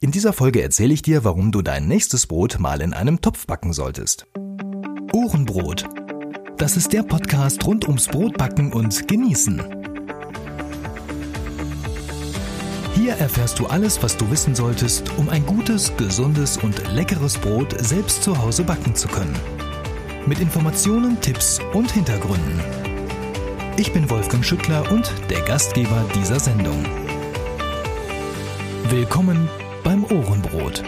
In dieser Folge erzähle ich dir, warum du dein nächstes Brot mal in einem Topf backen solltest. Ohrenbrot. Das ist der Podcast rund ums Brotbacken und Genießen. Hier erfährst du alles, was du wissen solltest, um ein gutes, gesundes und leckeres Brot selbst zu Hause backen zu können. Mit Informationen, Tipps und Hintergründen. Ich bin Wolfgang Schüttler und der Gastgeber dieser Sendung. Willkommen beim Ohrenbrot.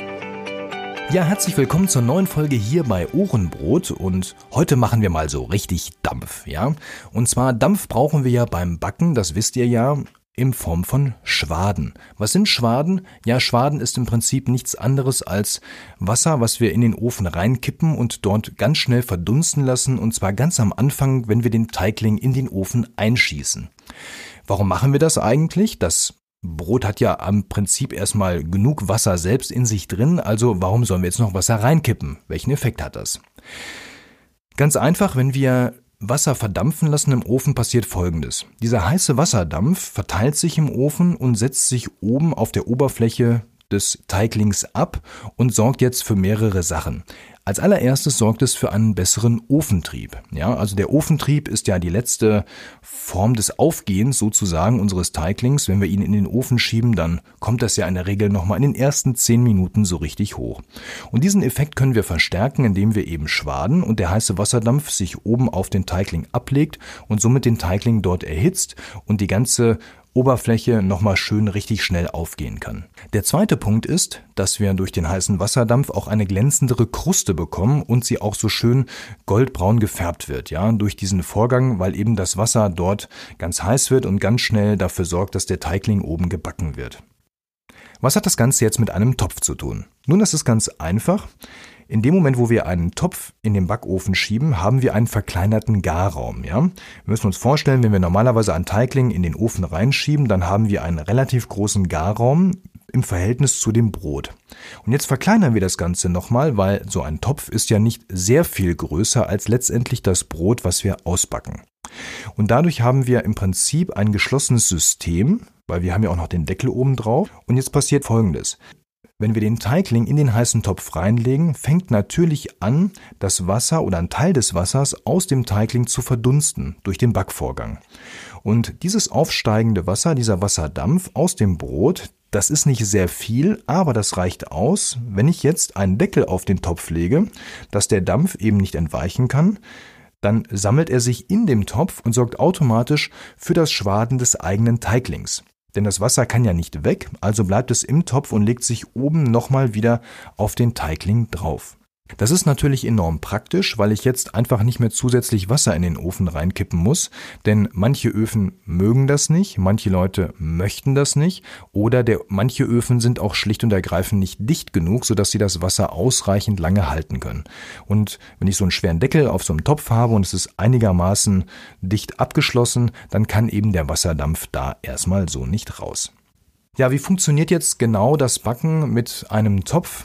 Ja, herzlich willkommen zur neuen Folge hier bei Ohrenbrot und heute machen wir mal so richtig Dampf, ja? Und zwar Dampf brauchen wir ja beim Backen, das wisst ihr ja, in Form von Schwaden. Was sind Schwaden? Ja, Schwaden ist im Prinzip nichts anderes als Wasser, was wir in den Ofen reinkippen und dort ganz schnell verdunsten lassen und zwar ganz am Anfang, wenn wir den Teigling in den Ofen einschießen. Warum machen wir das eigentlich? Das Brot hat ja am Prinzip erstmal genug Wasser selbst in sich drin, also warum sollen wir jetzt noch Wasser reinkippen? Welchen Effekt hat das? Ganz einfach, wenn wir Wasser verdampfen lassen im Ofen passiert Folgendes. Dieser heiße Wasserdampf verteilt sich im Ofen und setzt sich oben auf der Oberfläche des Teiglings ab und sorgt jetzt für mehrere Sachen. Als allererstes sorgt es für einen besseren Ofentrieb. Ja, also der Ofentrieb ist ja die letzte Form des Aufgehens sozusagen unseres Teiglings. Wenn wir ihn in den Ofen schieben, dann kommt das ja in der Regel nochmal in den ersten zehn Minuten so richtig hoch. Und diesen Effekt können wir verstärken, indem wir eben schwaden und der heiße Wasserdampf sich oben auf den Teigling ablegt und somit den Teigling dort erhitzt und die ganze Oberfläche nochmal schön richtig schnell aufgehen kann. Der zweite Punkt ist, dass wir durch den heißen Wasserdampf auch eine glänzendere Kruste bekommen und sie auch so schön goldbraun gefärbt wird, ja, durch diesen Vorgang, weil eben das Wasser dort ganz heiß wird und ganz schnell dafür sorgt, dass der Teigling oben gebacken wird. Was hat das Ganze jetzt mit einem Topf zu tun? Nun, das ist ganz einfach. In dem Moment, wo wir einen Topf in den Backofen schieben, haben wir einen verkleinerten Garraum. Ja? Wir müssen uns vorstellen, wenn wir normalerweise einen Teigling in den Ofen reinschieben, dann haben wir einen relativ großen Garraum im Verhältnis zu dem Brot. Und jetzt verkleinern wir das Ganze nochmal, weil so ein Topf ist ja nicht sehr viel größer als letztendlich das Brot, was wir ausbacken. Und dadurch haben wir im Prinzip ein geschlossenes System, weil wir haben ja auch noch den Deckel oben drauf. Und jetzt passiert Folgendes. Wenn wir den Teigling in den heißen Topf reinlegen, fängt natürlich an, das Wasser oder ein Teil des Wassers aus dem Teigling zu verdunsten durch den Backvorgang. Und dieses aufsteigende Wasser, dieser Wasserdampf aus dem Brot, das ist nicht sehr viel, aber das reicht aus, wenn ich jetzt einen Deckel auf den Topf lege, dass der Dampf eben nicht entweichen kann, dann sammelt er sich in dem Topf und sorgt automatisch für das Schwaden des eigenen Teiglings. Denn das Wasser kann ja nicht weg, also bleibt es im Topf und legt sich oben nochmal wieder auf den Teigling drauf. Das ist natürlich enorm praktisch, weil ich jetzt einfach nicht mehr zusätzlich Wasser in den Ofen reinkippen muss, denn manche Öfen mögen das nicht, manche Leute möchten das nicht oder der, manche Öfen sind auch schlicht und ergreifend nicht dicht genug, sodass sie das Wasser ausreichend lange halten können. Und wenn ich so einen schweren Deckel auf so einem Topf habe und es ist einigermaßen dicht abgeschlossen, dann kann eben der Wasserdampf da erstmal so nicht raus. Ja, wie funktioniert jetzt genau das Backen mit einem Topf?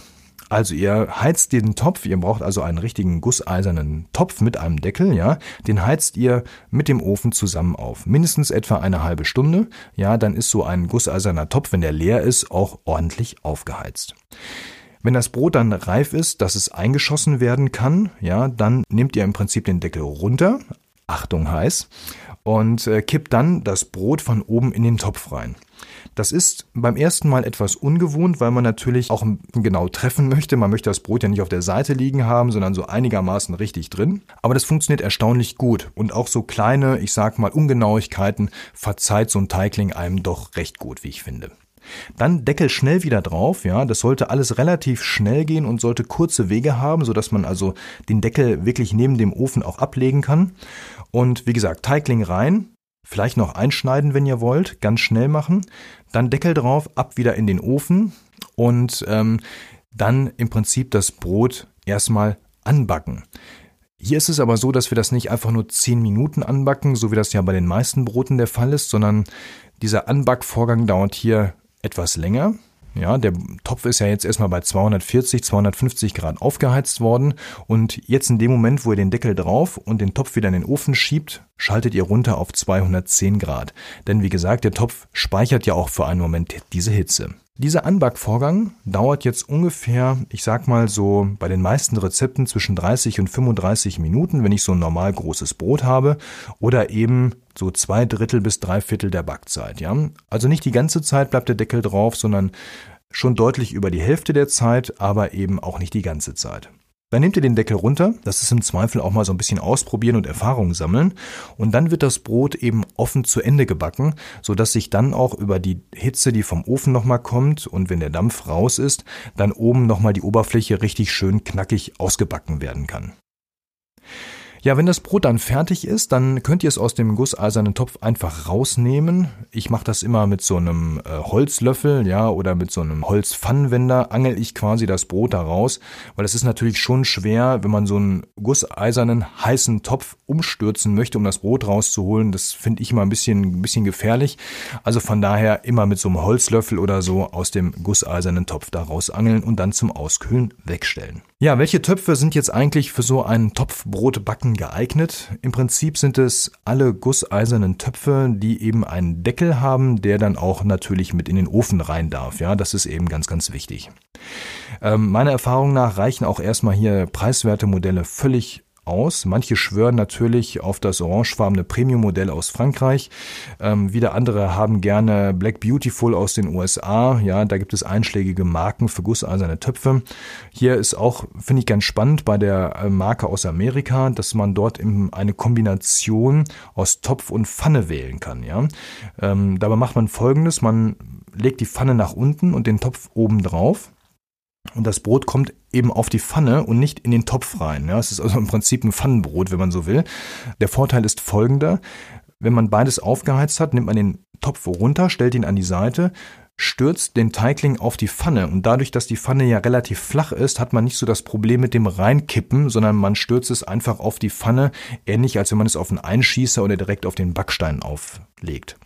Also ihr heizt den Topf, ihr braucht also einen richtigen gusseisernen Topf mit einem Deckel, ja, den heizt ihr mit dem Ofen zusammen auf. Mindestens etwa eine halbe Stunde, ja, dann ist so ein gusseiserner Topf, wenn der leer ist, auch ordentlich aufgeheizt. Wenn das Brot dann reif ist, dass es eingeschossen werden kann, ja, dann nehmt ihr im Prinzip den Deckel runter, Achtung heiß, und äh, kippt dann das Brot von oben in den Topf rein. Das ist beim ersten Mal etwas ungewohnt, weil man natürlich auch genau treffen möchte. Man möchte das Brot ja nicht auf der Seite liegen haben, sondern so einigermaßen richtig drin. Aber das funktioniert erstaunlich gut. Und auch so kleine, ich sag mal, Ungenauigkeiten verzeiht so ein Teigling einem doch recht gut, wie ich finde. Dann Deckel schnell wieder drauf, ja, das sollte alles relativ schnell gehen und sollte kurze Wege haben, sodass man also den Deckel wirklich neben dem Ofen auch ablegen kann. Und wie gesagt, Teigling rein, Vielleicht noch einschneiden, wenn ihr wollt, ganz schnell machen. Dann Deckel drauf, ab wieder in den Ofen und ähm, dann im Prinzip das Brot erstmal anbacken. Hier ist es aber so, dass wir das nicht einfach nur 10 Minuten anbacken, so wie das ja bei den meisten Broten der Fall ist, sondern dieser Anbackvorgang dauert hier etwas länger. Ja, der Topf ist ja jetzt erstmal bei 240, 250 Grad aufgeheizt worden und jetzt in dem Moment, wo ihr den Deckel drauf und den Topf wieder in den Ofen schiebt, schaltet ihr runter auf 210 Grad. Denn wie gesagt, der Topf speichert ja auch für einen Moment diese Hitze. Dieser Anbackvorgang dauert jetzt ungefähr, ich sag mal so bei den meisten Rezepten zwischen 30 und 35 Minuten, wenn ich so ein normal großes Brot habe oder eben so zwei Drittel bis drei Viertel der Backzeit, ja. Also nicht die ganze Zeit bleibt der Deckel drauf, sondern schon deutlich über die Hälfte der Zeit, aber eben auch nicht die ganze Zeit. Dann nehmt ihr den Deckel runter, das ist im Zweifel auch mal so ein bisschen ausprobieren und Erfahrung sammeln und dann wird das Brot eben offen zu Ende gebacken, so dass sich dann auch über die Hitze, die vom Ofen nochmal kommt und wenn der Dampf raus ist, dann oben nochmal die Oberfläche richtig schön knackig ausgebacken werden kann. Ja, wenn das Brot dann fertig ist, dann könnt ihr es aus dem gusseisernen Topf einfach rausnehmen. Ich mache das immer mit so einem äh, Holzlöffel, ja, oder mit so einem Holzpfannenwender angel ich quasi das Brot da raus, weil es ist natürlich schon schwer, wenn man so einen gusseisernen heißen Topf umstürzen möchte, um das Brot rauszuholen. Das finde ich immer ein bisschen, ein bisschen gefährlich. Also von daher immer mit so einem Holzlöffel oder so aus dem gusseisernen Topf da rausangeln und dann zum Auskühlen wegstellen. Ja, welche Töpfe sind jetzt eigentlich für so ein Topfbrotbacken geeignet? Im Prinzip sind es alle gusseisernen Töpfe, die eben einen Deckel haben, der dann auch natürlich mit in den Ofen rein darf. Ja, das ist eben ganz, ganz wichtig. Ähm, meiner Erfahrung nach reichen auch erstmal hier preiswerte Modelle völlig aus. Manche schwören natürlich auf das orangefarbene Premium-Modell aus Frankreich. Ähm, wieder andere haben gerne Black Beautiful aus den USA. Ja, da gibt es einschlägige Marken für gusseiserne Töpfe. Hier ist auch, finde ich ganz spannend bei der äh, Marke aus Amerika, dass man dort eben eine Kombination aus Topf und Pfanne wählen kann. Ja, ähm, dabei macht man Folgendes: Man legt die Pfanne nach unten und den Topf oben drauf. Und das Brot kommt eben auf die Pfanne und nicht in den Topf rein. Ja, es ist also im Prinzip ein Pfannenbrot, wenn man so will. Der Vorteil ist folgender. Wenn man beides aufgeheizt hat, nimmt man den Topf runter, stellt ihn an die Seite, stürzt den Teigling auf die Pfanne und dadurch, dass die Pfanne ja relativ flach ist, hat man nicht so das Problem mit dem Reinkippen, sondern man stürzt es einfach auf die Pfanne, ähnlich als wenn man es auf einen Einschießer oder direkt auf den Backstein auflegt.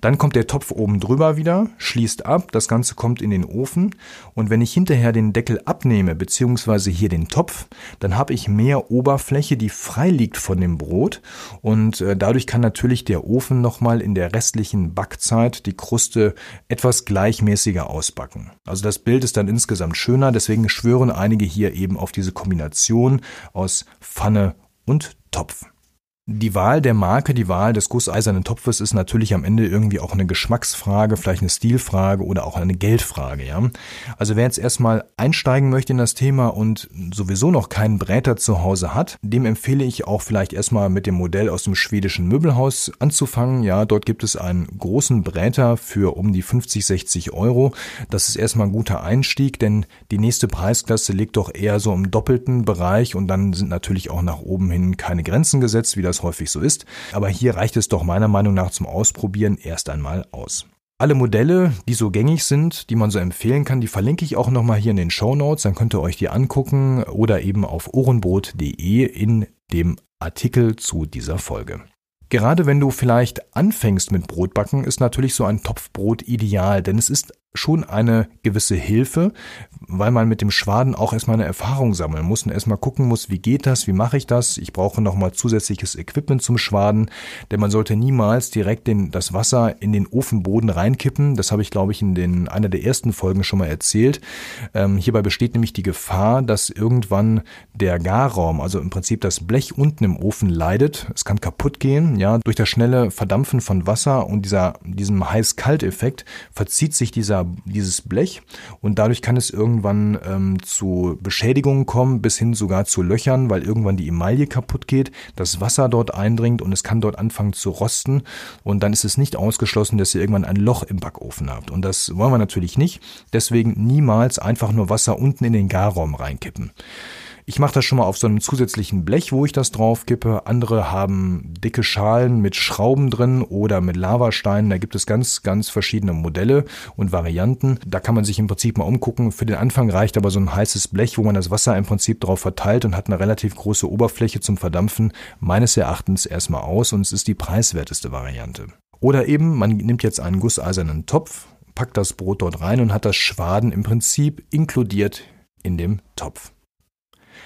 Dann kommt der Topf oben drüber wieder, schließt ab, das Ganze kommt in den Ofen und wenn ich hinterher den Deckel abnehme, beziehungsweise hier den Topf, dann habe ich mehr Oberfläche, die frei liegt von dem Brot und äh, dadurch kann natürlich der Ofen nochmal in der restlichen Backzeit die Kruste etwas gleichmäßiger ausbacken. Also das Bild ist dann insgesamt schöner, deswegen schwören einige hier eben auf diese Kombination aus Pfanne und Topf. Die Wahl der Marke, die Wahl des gusseisernen Topfes ist natürlich am Ende irgendwie auch eine Geschmacksfrage, vielleicht eine Stilfrage oder auch eine Geldfrage, ja. Also wer jetzt erstmal einsteigen möchte in das Thema und sowieso noch keinen Bräter zu Hause hat, dem empfehle ich auch vielleicht erstmal mit dem Modell aus dem schwedischen Möbelhaus anzufangen. Ja, dort gibt es einen großen Bräter für um die 50, 60 Euro. Das ist erstmal ein guter Einstieg, denn die nächste Preisklasse liegt doch eher so im doppelten Bereich und dann sind natürlich auch nach oben hin keine Grenzen gesetzt, wie das das häufig so ist. Aber hier reicht es doch meiner Meinung nach zum Ausprobieren erst einmal aus. Alle Modelle, die so gängig sind, die man so empfehlen kann, die verlinke ich auch nochmal hier in den Show Notes. Dann könnt ihr euch die angucken oder eben auf ohrenbrot.de in dem Artikel zu dieser Folge. Gerade wenn du vielleicht anfängst mit Brotbacken, ist natürlich so ein Topfbrot ideal, denn es ist schon eine gewisse Hilfe, weil man mit dem Schwaden auch erstmal eine Erfahrung sammeln muss und erstmal gucken muss, wie geht das, wie mache ich das, ich brauche nochmal zusätzliches Equipment zum Schwaden, denn man sollte niemals direkt den, das Wasser in den Ofenboden reinkippen, das habe ich glaube ich in den, einer der ersten Folgen schon mal erzählt. Ähm, hierbei besteht nämlich die Gefahr, dass irgendwann der Garraum, also im Prinzip das Blech unten im Ofen leidet, es kann kaputt gehen, ja, durch das schnelle Verdampfen von Wasser und dieser, diesem Heiß-Kalt-Effekt verzieht sich dieser dieses Blech und dadurch kann es irgendwann ähm, zu Beschädigungen kommen, bis hin sogar zu Löchern, weil irgendwann die Emaille kaputt geht, das Wasser dort eindringt und es kann dort anfangen zu rosten und dann ist es nicht ausgeschlossen, dass ihr irgendwann ein Loch im Backofen habt und das wollen wir natürlich nicht, deswegen niemals einfach nur Wasser unten in den Garraum reinkippen. Ich mache das schon mal auf so einem zusätzlichen Blech, wo ich das drauf kippe. Andere haben dicke Schalen mit Schrauben drin oder mit Lavasteinen. Da gibt es ganz, ganz verschiedene Modelle und Varianten. Da kann man sich im Prinzip mal umgucken. Für den Anfang reicht aber so ein heißes Blech, wo man das Wasser im Prinzip drauf verteilt und hat eine relativ große Oberfläche zum Verdampfen. Meines Erachtens erstmal aus und es ist die preiswerteste Variante. Oder eben, man nimmt jetzt einen gusseisernen Topf, packt das Brot dort rein und hat das Schwaden im Prinzip inkludiert in dem Topf.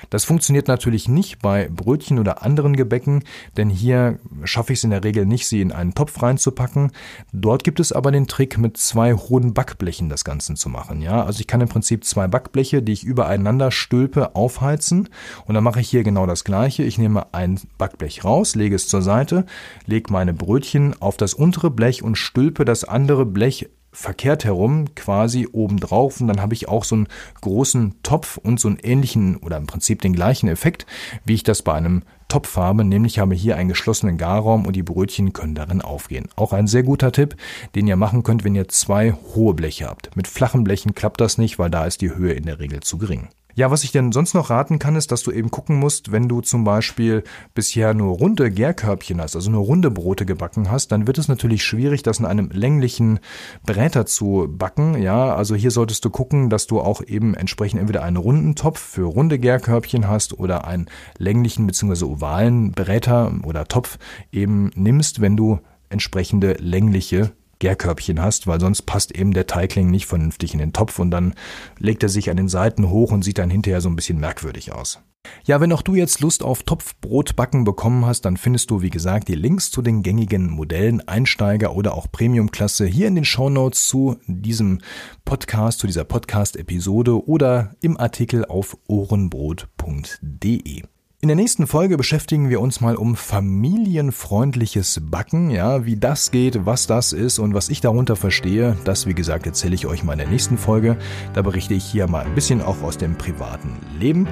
Das funktioniert natürlich nicht bei Brötchen oder anderen Gebäcken, denn hier schaffe ich es in der Regel nicht, sie in einen Topf reinzupacken. Dort gibt es aber den Trick, mit zwei hohen Backblechen das Ganze zu machen. Ja, also ich kann im Prinzip zwei Backbleche, die ich übereinander stülpe, aufheizen und dann mache ich hier genau das gleiche. Ich nehme ein Backblech raus, lege es zur Seite, lege meine Brötchen auf das untere Blech und stülpe das andere Blech verkehrt herum quasi oben drauf und dann habe ich auch so einen großen Topf und so einen ähnlichen oder im Prinzip den gleichen Effekt, wie ich das bei einem Topf habe, nämlich habe hier einen geschlossenen Garraum und die Brötchen können darin aufgehen. Auch ein sehr guter Tipp, den ihr machen könnt, wenn ihr zwei hohe Bleche habt. Mit flachen Blechen klappt das nicht, weil da ist die Höhe in der Regel zu gering. Ja, was ich denn sonst noch raten kann, ist, dass du eben gucken musst, wenn du zum Beispiel bisher nur runde Gärkörbchen hast, also nur runde Brote gebacken hast, dann wird es natürlich schwierig, das in einem länglichen Bräter zu backen. Ja, also hier solltest du gucken, dass du auch eben entsprechend entweder einen runden Topf für runde Gärkörbchen hast oder einen länglichen bzw. ovalen Bräter oder Topf eben nimmst, wenn du entsprechende längliche Gärkörbchen hast, weil sonst passt eben der Teigling nicht vernünftig in den Topf und dann legt er sich an den Seiten hoch und sieht dann hinterher so ein bisschen merkwürdig aus. Ja, wenn auch du jetzt Lust auf Topfbrotbacken bekommen hast, dann findest du, wie gesagt, die Links zu den gängigen Modellen, Einsteiger oder auch Premiumklasse hier in den Shownotes zu diesem Podcast, zu dieser Podcast-Episode oder im Artikel auf ohrenbrot.de. In der nächsten Folge beschäftigen wir uns mal um familienfreundliches Backen, ja, wie das geht, was das ist und was ich darunter verstehe. Das, wie gesagt, erzähle ich euch mal in der nächsten Folge. Da berichte ich hier mal ein bisschen auch aus dem privaten Leben.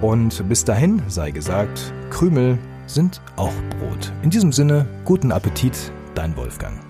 Und bis dahin sei gesagt, Krümel sind auch Brot. In diesem Sinne, guten Appetit, dein Wolfgang.